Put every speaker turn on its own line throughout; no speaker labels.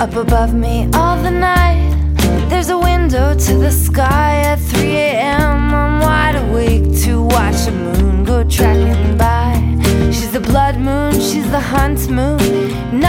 Up above me all the night, there's a window to the sky. At 3 a.m., I'm wide awake to watch the moon go tracking by. She's the blood moon, she's the hunt moon, and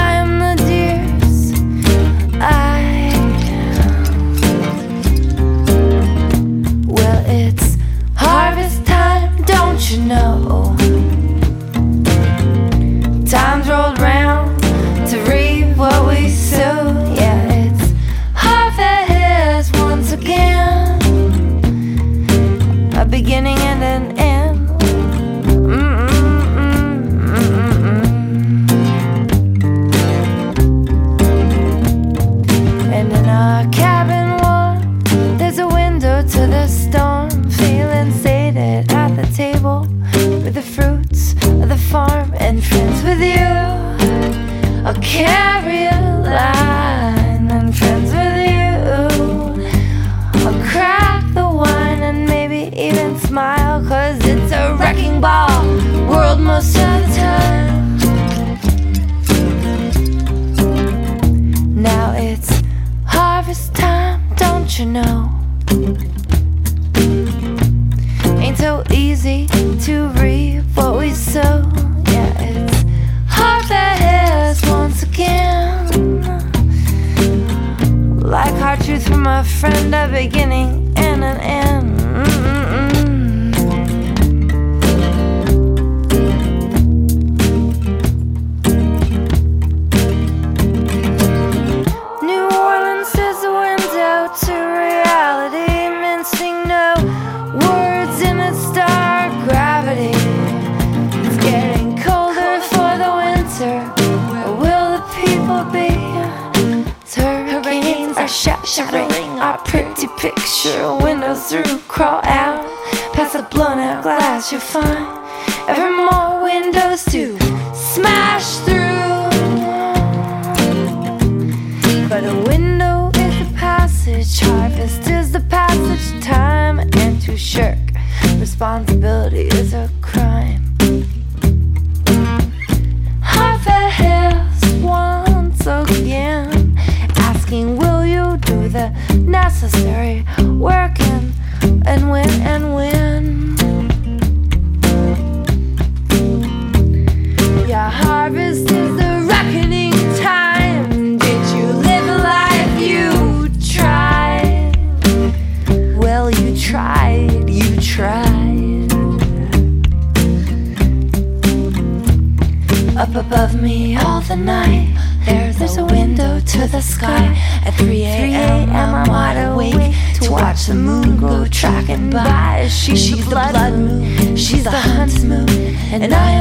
carry a line and friends with you. I'll crack the wine and maybe even smile, cause it's a wrecking ball world most of the time. Now it's harvest time, don't you know? Ain't so easy to reap what we sow. Truth from a friend, a beginning and an end. Picture. Windows through, crawl out past the blown out glass. You'll find ever more windows to smash through. But a window is a passage, harvest is the passage time, and to shirk responsibility is a crime. Up above me all the night, there's, a window to the sky. At 3 a.m., I'm wide awake to watch the moon go tracking by. She, She's, the blood moon, she's the hunt moon, and I am.